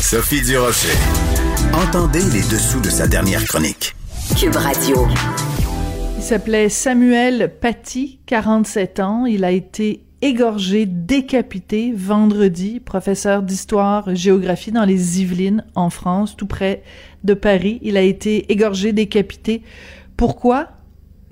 Sophie Durocher. Entendez les dessous de sa dernière chronique. Cube Radio. Il s'appelait Samuel Paty, 47 ans. Il a été égorgé, décapité vendredi, professeur d'histoire, géographie dans les Yvelines, en France, tout près de Paris. Il a été égorgé, décapité. Pourquoi?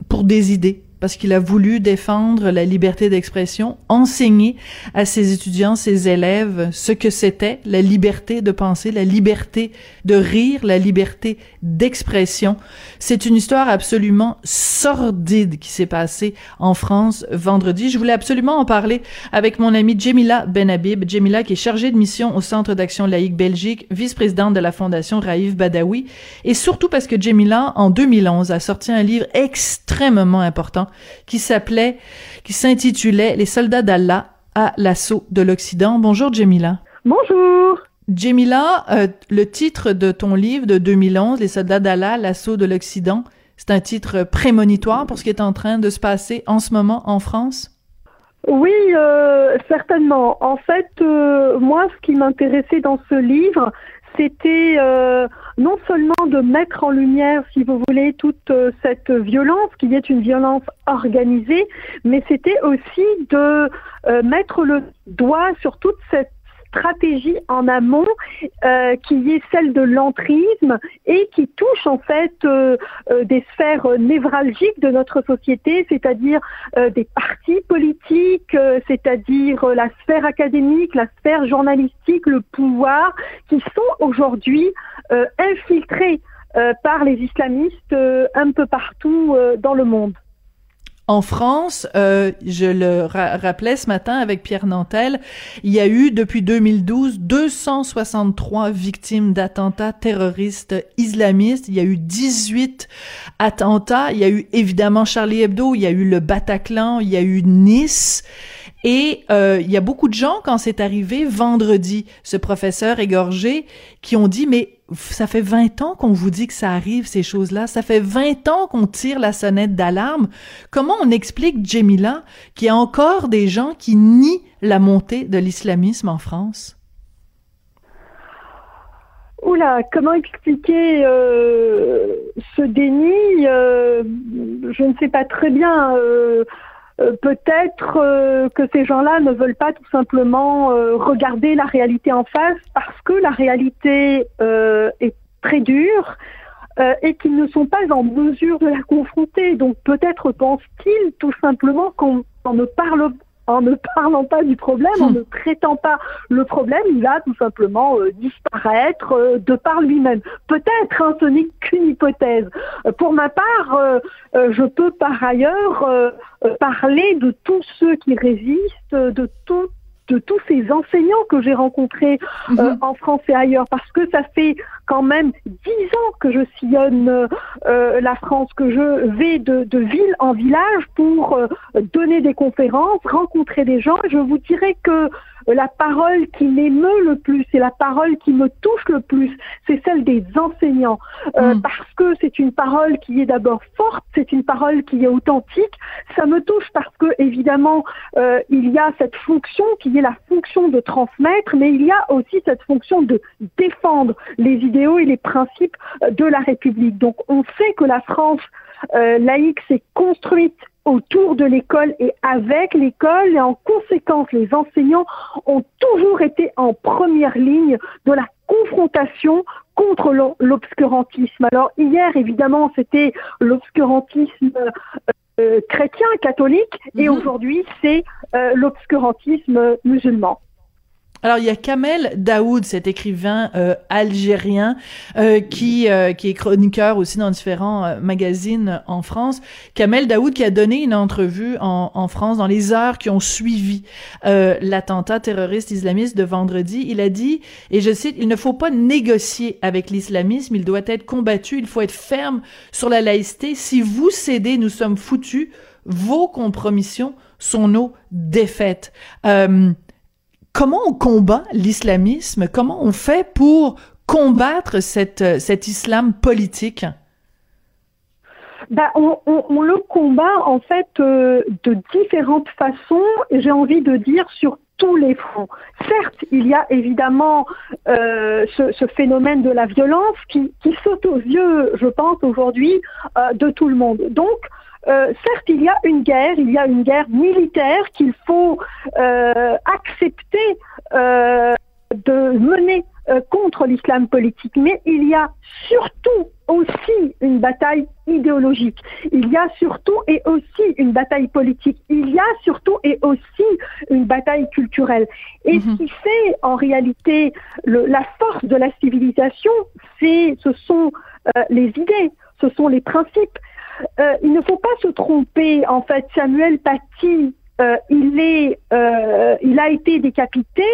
Pour des idées parce qu'il a voulu défendre la liberté d'expression, enseigner à ses étudiants, ses élèves ce que c'était la liberté de penser, la liberté de rire, la liberté d'expression. C'est une histoire absolument sordide qui s'est passée en France vendredi. Je voulais absolument en parler avec mon amie Jemila Benhabib. Jemila qui est chargée de mission au Centre d'action laïque Belgique, vice-présidente de la Fondation Raïf Badawi. Et surtout parce que Jemila, en 2011, a sorti un livre extrêmement important qui s'appelait, qui s'intitulait Les soldats d'Allah à l'assaut de l'Occident. Bonjour Jemila. Bonjour. Jemila, euh, le titre de ton livre de 2011, Les soldats d'Allah, l'assaut de l'Occident, c'est un titre prémonitoire pour ce qui est en train de se passer en ce moment en France? Oui, euh, certainement. En fait, euh, moi, ce qui m'intéressait dans ce livre, c'était euh, non seulement de mettre en lumière, si vous voulez, toute euh, cette violence, qui est une violence organisée, mais c'était aussi de euh, mettre le doigt sur toute cette stratégie en amont euh, qui est celle de l'entrisme et qui touche en fait euh, euh, des sphères névralgiques de notre société, c'est-à-dire des partis politiques, c'est-à-dire la sphère académique, la sphère journalistique, le pouvoir, qui sont aujourd'hui infiltrés par les islamistes un peu partout dans le monde. En France, euh, je le rappelais ce matin avec Pierre Nantel, il y a eu depuis 2012 263 victimes d'attentats terroristes islamistes. Il y a eu 18 attentats. Il y a eu évidemment Charlie Hebdo, il y a eu le Bataclan, il y a eu Nice. Et euh, il y a beaucoup de gens, quand c'est arrivé vendredi, ce professeur égorgé, qui ont dit, mais ça fait 20 ans qu'on vous dit que ça arrive, ces choses-là. Ça fait 20 ans qu'on tire la sonnette d'alarme. Comment on explique, Jemila, qu'il y a encore des gens qui nient la montée de l'islamisme en France? Oula, comment expliquer euh, ce déni? Euh, Je ne sais pas très bien. Euh, euh, peut-être euh, que ces gens-là ne veulent pas tout simplement euh, regarder la réalité en face parce que la réalité est très dure et qu'ils ne sont pas en mesure de la confronter. Donc peut-être pensent-ils tout simplement qu'on ne parle en ne parlant pas du problème, en ne traitant pas le problème, il va tout simplement euh, disparaître euh, de par lui-même. Peut-être, hein, ce n'est qu'une hypothèse. Euh, pour ma part, je peux par ailleurs parler de tous ceux qui résistent, de tout de tous ces enseignants que j'ai rencontrés euh, mhm. en France et ailleurs, parce que ça fait quand même dix ans que je sillonne euh, la France, que je vais de, ville en village pour euh, donner des conférences, rencontrer des gens. Je vous dirais que la parole qui m'émeut le plus et la parole qui me touche le plus, c'est celle des enseignants, euh, mm. parce que c'est une parole qui est d'abord forte, c'est une parole qui est authentique. Ça me touche parce que évidemment euh, il y a cette fonction qui est la fonction de transmettre, mais il y a aussi cette fonction de défendre les idéaux et les principes euh, de la République. Donc on sait que la France laïque s'est construite autour de l'école et avec l'école et en conséquence les enseignants ont toujours été en première ligne de la confrontation contre l'obscurantisme. Alors hier évidemment c'était l'obscurantisme euh, chrétien catholique et mhm. aujourd'hui c'est euh, l'obscurantisme musulman. Alors il y a Kamel Daoud, cet écrivain euh, algérien euh, qui euh, qui est chroniqueur aussi dans différents magazines en France. Kamel Daoud qui a donné une entrevue en, en France dans les heures qui ont suivi l'attentat terroriste islamiste de vendredi. Il a dit, et je cite, il ne faut pas négocier avec l'islamisme, il doit être combattu, il faut être ferme sur la laïcité. Si vous cédez, nous sommes foutus. Vos compromissions sont nos défaites. Comment on combat l'islamisme? Comment on fait pour combattre cette, euh, cet islam politique? Ben, on, le combat en fait euh, de différentes façons j'ai envie de dire sur tous les fronts. Certes, il y a évidemment euh, ce, phénomène de la violence qui, saute aux yeux, je pense, aujourd'hui de tout le monde. Donc, euh, certes, il y a une guerre, il y a une guerre militaire qu'il faut accepter de mener euh, contre l'islam politique, mais il y a surtout aussi une bataille idéologique. Il y a surtout et aussi une bataille politique. Il y a surtout et aussi une bataille culturelle. Et ce mhm. qui fait en réalité le, la force de la civilisation, c'est, ce sont euh, les idées, ce sont les principes. Euh, il ne faut pas se tromper. En fait, Samuel Paty, il est, il a été décapité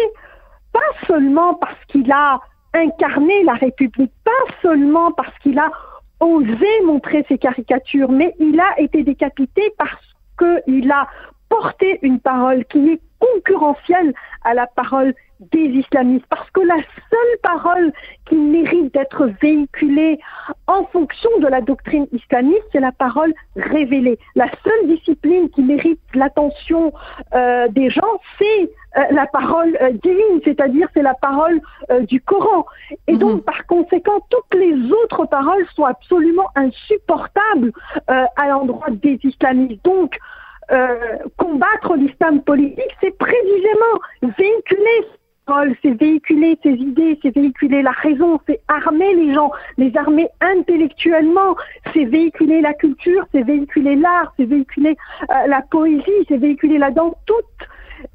pas seulement parce qu'il a incarné la République, pas seulement parce qu'il a osé montrer ses caricatures, mais il a été décapité parce qu'il a porté une parole qui est concurrentielle à la parole des islamistes, parce que la seule parole qui mérite d'être véhiculée en fonction de la doctrine islamiste, c'est la parole révélée. La seule discipline qui mérite l'attention euh, des gens, c'est euh, la parole euh, divine, c'est-à-dire c'est la parole du Coran. Et donc, mhm. par conséquent, toutes les autres paroles sont absolument insupportables à l'endroit des islamistes. Donc, combattre l'islam politique, c'est précisément véhiculer c'est véhiculer ses idées, c'est véhiculer la raison, c'est armer les gens, les armer intellectuellement, c'est véhiculer la culture, c'est véhiculer l'art, c'est véhiculer euh, la poésie, c'est véhiculer là-dedans toute,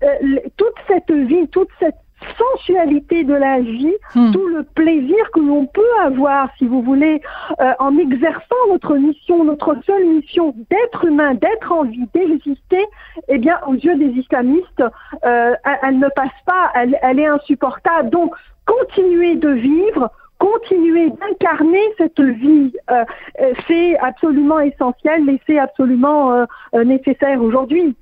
euh, toute cette vie, toute cette sensualité de la vie, hmm. tout le plaisir que l'on peut avoir, si vous voulez, euh, en exerçant notre mission, notre seule mission d'être humain, d'être en vie, d'exister, eh bien, aux yeux des islamistes, euh, elle, ne passe pas, elle, elle est insupportable. Donc, continuer de vivre, continuer d'incarner cette vie, euh, c'est absolument essentiel et c'est absolument nécessaire aujourd'hui.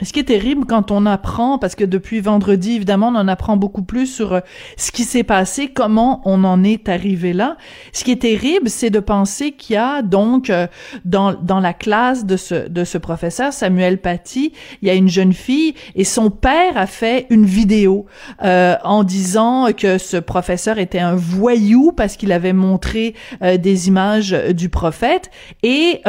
Ce qui est terrible quand on apprend, parce que depuis vendredi, évidemment, on en apprend beaucoup plus sur euh, ce qui s'est passé, comment on en est arrivé là. Ce qui est terrible, c'est de penser qu'il y a donc euh, dans dans la classe de ce de ce professeur Samuel Paty, il y a une jeune fille et son père a fait une vidéo euh, en disant que ce professeur était un voyou parce qu'il avait montré des images du prophète et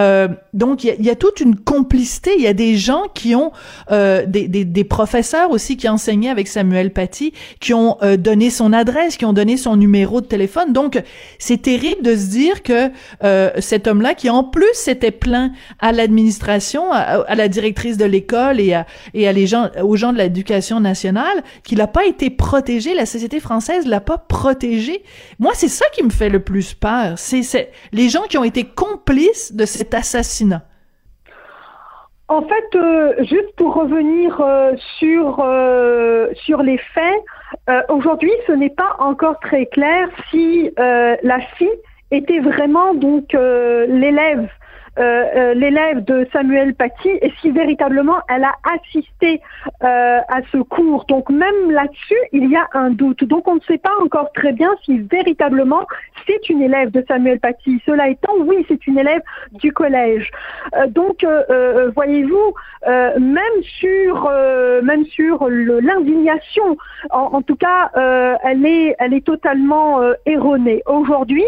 donc il y, a, il y a toute une complicité. Il y a des gens qui ont euh, des, des, des, professeurs aussi qui enseignaient avec Samuel Paty, qui ont euh, donné son adresse, qui ont donné son numéro de téléphone. Donc, c'est terrible de se dire que euh, cet homme-là, qui en plus s'était plaint à l'administration, à, la directrice de l'école et, à, et à les gens, aux gens de l'éducation nationale, qu'il n'a pas été protégé, la société française l'a pas protégé. Moi, c'est ça qui me fait le plus peur. C'est les gens qui ont été complices de cet assassinat. En fait, euh, juste pour revenir euh, sur, euh, sur les faits, aujourd'hui, ce n'est pas encore très clair si la fille était vraiment donc l'élève euh, euh, l'élève de Samuel Paty et si véritablement elle a assisté euh, à ce cours. Donc même là-dessus, il y a un doute. Donc on ne sait pas encore très bien si véritablement c'est une élève de Samuel Paty. Cela étant, oui, c'est une élève du collège. donc voyez-vous, même sur même sur l'indignation, en, en, tout cas, elle est elle est totalement erronée. Aujourd'hui,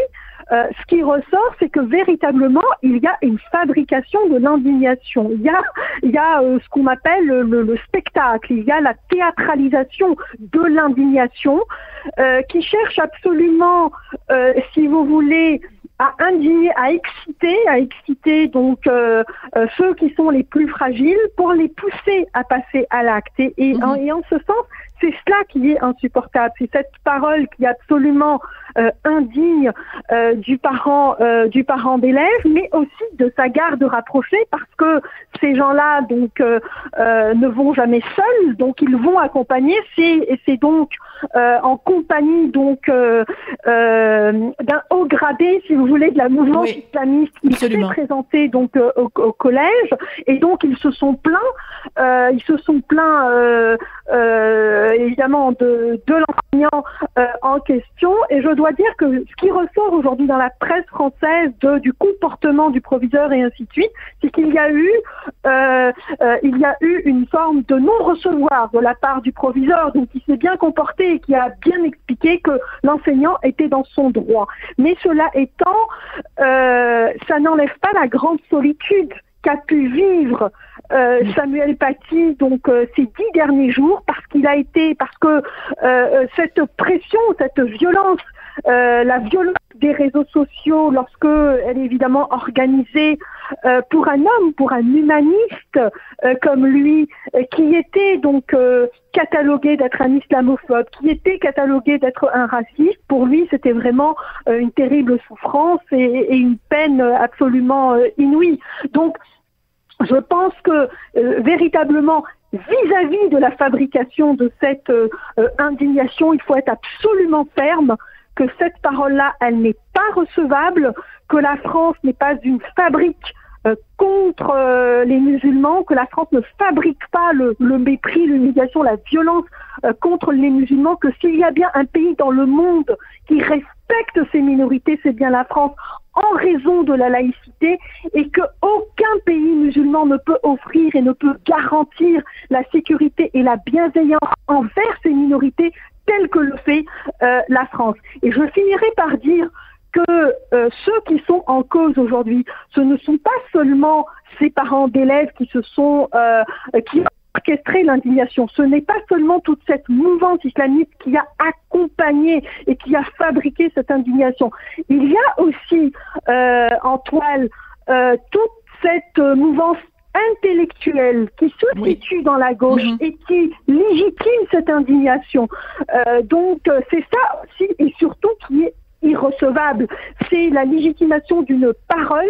euh, ce qui ressort, c'est que véritablement, il y a une fabrication de l'indignation. Il y a, il y a euh, ce qu'on appelle le, spectacle, il y a la théâtralisation de l'indignation euh, qui cherche absolument, si vous voulez, à indigner, à exciter, à exciter donc ceux qui sont les plus fragiles pour les pousser à passer à l'acte. Et, et en ce sens, c'est cela qui est insupportable. C'est cette parole qui est absolument euh, indigne euh, du parent euh, du parent d'élève, mais aussi de sa garde rapprochée, parce que ces gens-là donc ne vont jamais seuls, donc ils vont accompagner. C'est c'est donc en compagnie donc d'un haut gradé, si vous voulez, de la mouvement islamiste qui s'est présenté donc au, au, collège, et donc ils se sont plaints, ils se sont plaints évidemment de, l'enseignant en question. Et je dois dire que ce qui ressort aujourd'hui dans la presse française du comportement du proviseur et ainsi de suite, c'est qu'il y a eu il y a eu une forme de non-recevoir de la part du proviseur, donc il s'est bien comporté et qui a bien expliqué que l'enseignant était dans son droit. Mais cela étant, ça n'enlève pas la grande solitude qu'a pu vivre euh, Samuel Paty donc euh, ces dix derniers jours parce qu'il a été parce que euh, cette pression, cette violence, la violence des réseaux sociaux lorsque elle est évidemment organisée pour un homme, pour un humaniste comme lui, qui était donc catalogué d'être un islamophobe, qui était catalogué d'être un raciste, pour lui c'était vraiment une terrible souffrance et, et une peine absolument inouïe. Donc je pense que euh, véritablement, vis-à-vis de la fabrication de cette euh, indignation, il faut être absolument ferme que cette parole-là, elle n'est pas recevable, que la France n'est pas une fabrique contre les musulmans, que la France ne fabrique pas le, mépris, l'humiliation, la violence contre les musulmans, que s'il y a bien un pays dans le monde qui respecte ces minorités, c'est bien la France en raison de la laïcité et que aucun pays musulman ne peut offrir et ne peut garantir la sécurité et la bienveillance envers ces minorités telles que le fait euh, la France. Et je finirai par dire que euh, ceux qui sont en cause aujourd'hui, ce ne sont pas seulement ces parents d'élèves qui se sont euh, qui orchestrer l'indignation. Ce n'est pas seulement toute cette mouvance islamiste qui a accompagné et qui a fabriqué cette indignation. Il y a aussi euh, en toile euh, toute cette mouvance intellectuelle qui se situe dans la gauche mhm. et qui légitime cette indignation. Euh, donc c'est ça aussi et surtout qui est irrecevable. C'est la légitimation d'une parole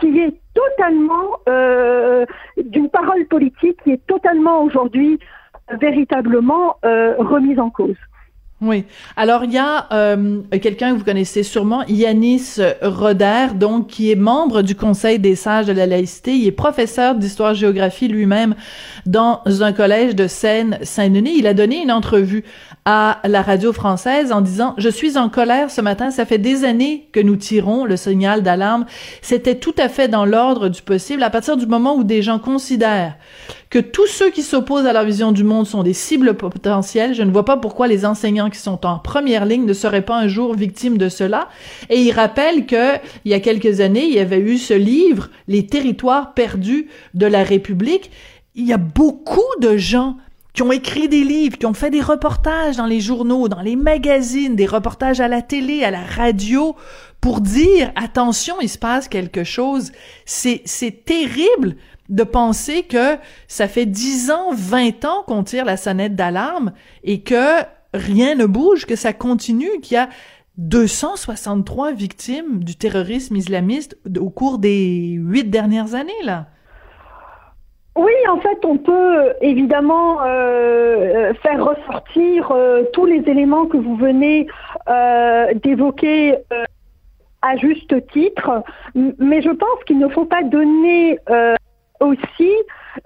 qui est totalement, euh, d'une parole politique qui est totalement aujourd'hui véritablement euh, remise en cause. Oui. Alors, il y a euh, quelqu'un que vous connaissez sûrement, Yanis Roder, donc, qui est membre du Conseil des sages de la laïcité. Il est professeur d'histoire-géographie lui-même dans un collège de Seine-Saint-Denis. Il a donné une entrevue à la radio française en disant « Je suis en colère ce matin. Ça fait des années que nous tirons le signal d'alarme. C'était tout à fait dans l'ordre du possible à partir du moment où des gens considèrent que tous ceux qui s'opposent à leur vision du monde sont des cibles potentielles. Je ne vois pas pourquoi les enseignants qui sont en première ligne ne seraient pas un jour victimes de cela. Et il rappelle que il y a quelques années, il y avait eu ce livre, Les territoires perdus de la République. Il y a beaucoup de gens qui ont écrit des livres, qui ont fait des reportages dans les journaux, dans les magazines, des reportages à la télé, à la radio, pour dire attention, il se passe quelque chose. C'est c'est terrible de penser que ça fait 10 ans, 20 ans qu'on tire la sonnette d'alarme et que rien ne bouge, que ça continue, qu'il y a 263 victimes du terrorisme islamiste au cours des huit dernières années, là. Oui, en fait, on peut évidemment euh, faire ressortir euh, tous les éléments que vous venez euh, d'évoquer à juste titre, mais je pense qu'il ne faut pas donner aussi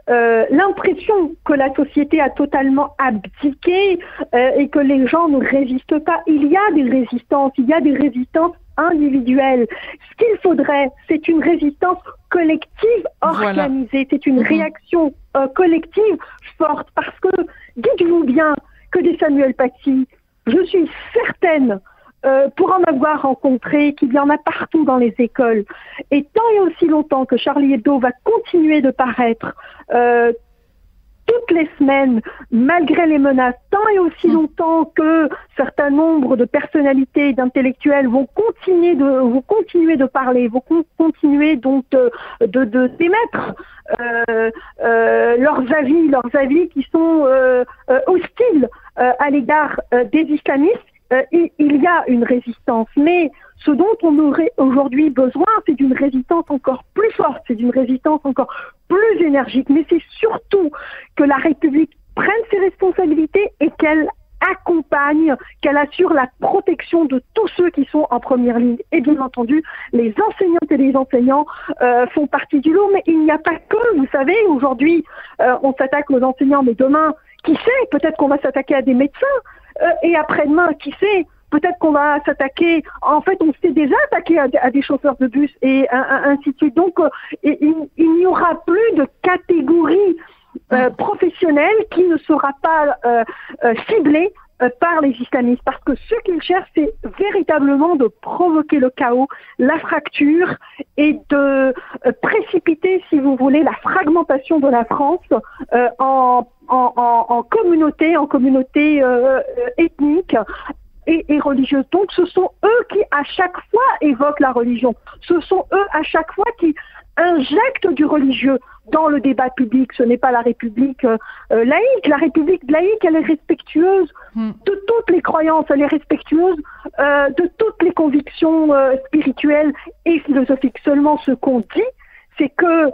euh, l'impression que la société a totalement abdiqué euh, et que les gens ne résistent pas. Il y a des résistances, il y a des résistances individuelles. Ce qu'il faudrait, c'est une résistance collective organisée, c'est une mhm. réaction euh, collective forte parce que dites-vous bien que des Samuel Paty, je suis certaine euh, pour en avoir rencontré, qu'il y en a partout dans les écoles. Et tant et aussi longtemps que Charlie Hebdo va continuer de paraître euh, toutes les semaines, malgré les menaces, tant et aussi mm. longtemps que certains nombres de personnalités et d'intellectuels vont continuer de vont continuer de parler, vont continuer donc de, de, de d'émettre euh, euh, leurs avis, leurs avis qui sont euh, hostiles à l'égard des islamistes, euh, il une résistance, mais ce dont on aurait aujourd'hui besoin, c'est d'une résistance encore plus forte, c'est d'une résistance encore plus énergique, mais c'est surtout que la République prenne ses responsabilités et qu'elle accompagne, qu'elle assure la protection de tous ceux qui sont en première ligne. Et bien entendu, les enseignantes et les enseignants euh, font partie du lot, mais il n'y a pas que, vous savez, aujourd'hui, euh, on s'attaque aux enseignants, mais demain, qui sait, peut-être qu'on va s'attaquer à des médecins. Euh, et après-demain, qui sait, peut-être qu'on va s'attaquer. En fait, on s'est déjà attaqué à, des chauffeurs de bus et ainsi de suite. Donc, euh, il, n'y aura plus de catégorie euh, professionnelle qui ne sera pas ciblée euh, par les islamistes, parce que ce qu'ils cherchent, c'est véritablement de provoquer le chaos, la fracture et de précipiter, si vous voulez, la fragmentation de la France en, en, en, communauté, en communauté ethnique et, et religieuse. Donc ce sont eux qui à chaque fois évoquent la religion. Ce sont eux à chaque fois qui injectent du religieux dans le débat public. Ce n'est pas la République euh, euh, laïque. La République laïque, elle est respectueuse hmm. de toutes les croyances, elle est respectueuse euh, de toutes les convictions spirituelles et philosophiques. Seulement, ce qu'on dit, c'est que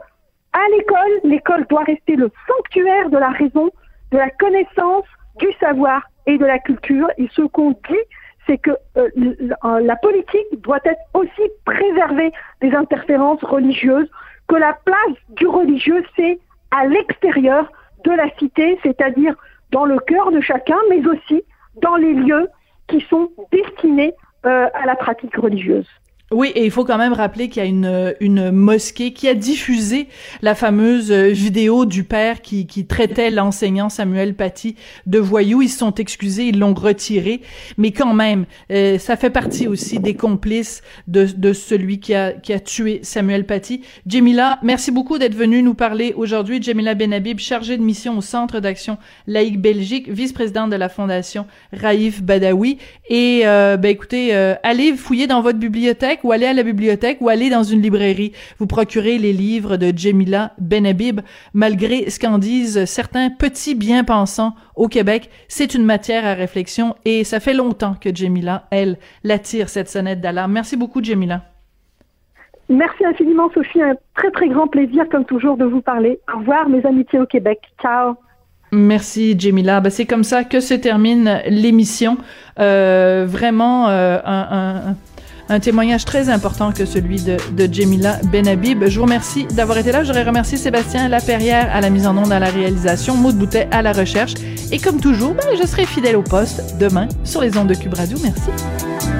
à l'école, l'école doit rester le sanctuaire de la raison, de la connaissance, du savoir et de la culture. Et ce qu'on dit, c'est que la politique doit être aussi préservée des interférences religieuses que la place du religieux, c'est à l'extérieur de la cité, c'est-à-dire dans le cœur de chacun, mais aussi dans les lieux qui sont destinés euh, à la pratique religieuse. Oui, et il faut quand même rappeler qu'il y a une, une mosquée qui a diffusé la fameuse euh, vidéo du père qui, qui traitait l'enseignant Samuel Paty de voyou. Ils se sont excusés, ils l'ont retiré, mais quand même, euh, ça fait partie aussi des complices de, de celui qui a, qui a tué Samuel Paty. Jemila, merci beaucoup d'être venue nous parler aujourd'hui. Jemila Benhabib, chargée de mission au Centre d'action laïque Belgique, vice-présidente de la Fondation Raïf Badawi. Et euh, ben écoutez, allez fouiller dans votre bibliothèque ou aller à la bibliothèque ou aller dans une librairie. Vous procurez les livres de Jemila Benhabib. Malgré ce qu'en disent certains petits bien-pensants au Québec, c'est une matière à réflexion et ça fait longtemps que Jemila, elle, l'attire cette sonnette d'alarme. Merci beaucoup, Jemila. Merci infiniment, Sophie. Un très, très grand plaisir, comme toujours, de vous parler. Au revoir, mes amitiés au Québec. Ciao. Merci, Jemila. Ben, c'est comme ça que se termine l'émission. Euh, vraiment euh, un, un un témoignage très important que celui de, de Jemila Benhabib. Je vous remercie d'avoir été là. J'aurais remercié Sébastien Laperrière à la mise en onde, à la réalisation, Maud Boutet à la recherche. Et comme toujours, ben, je serai fidèle au poste demain sur les ondes de Cube Radio. Merci.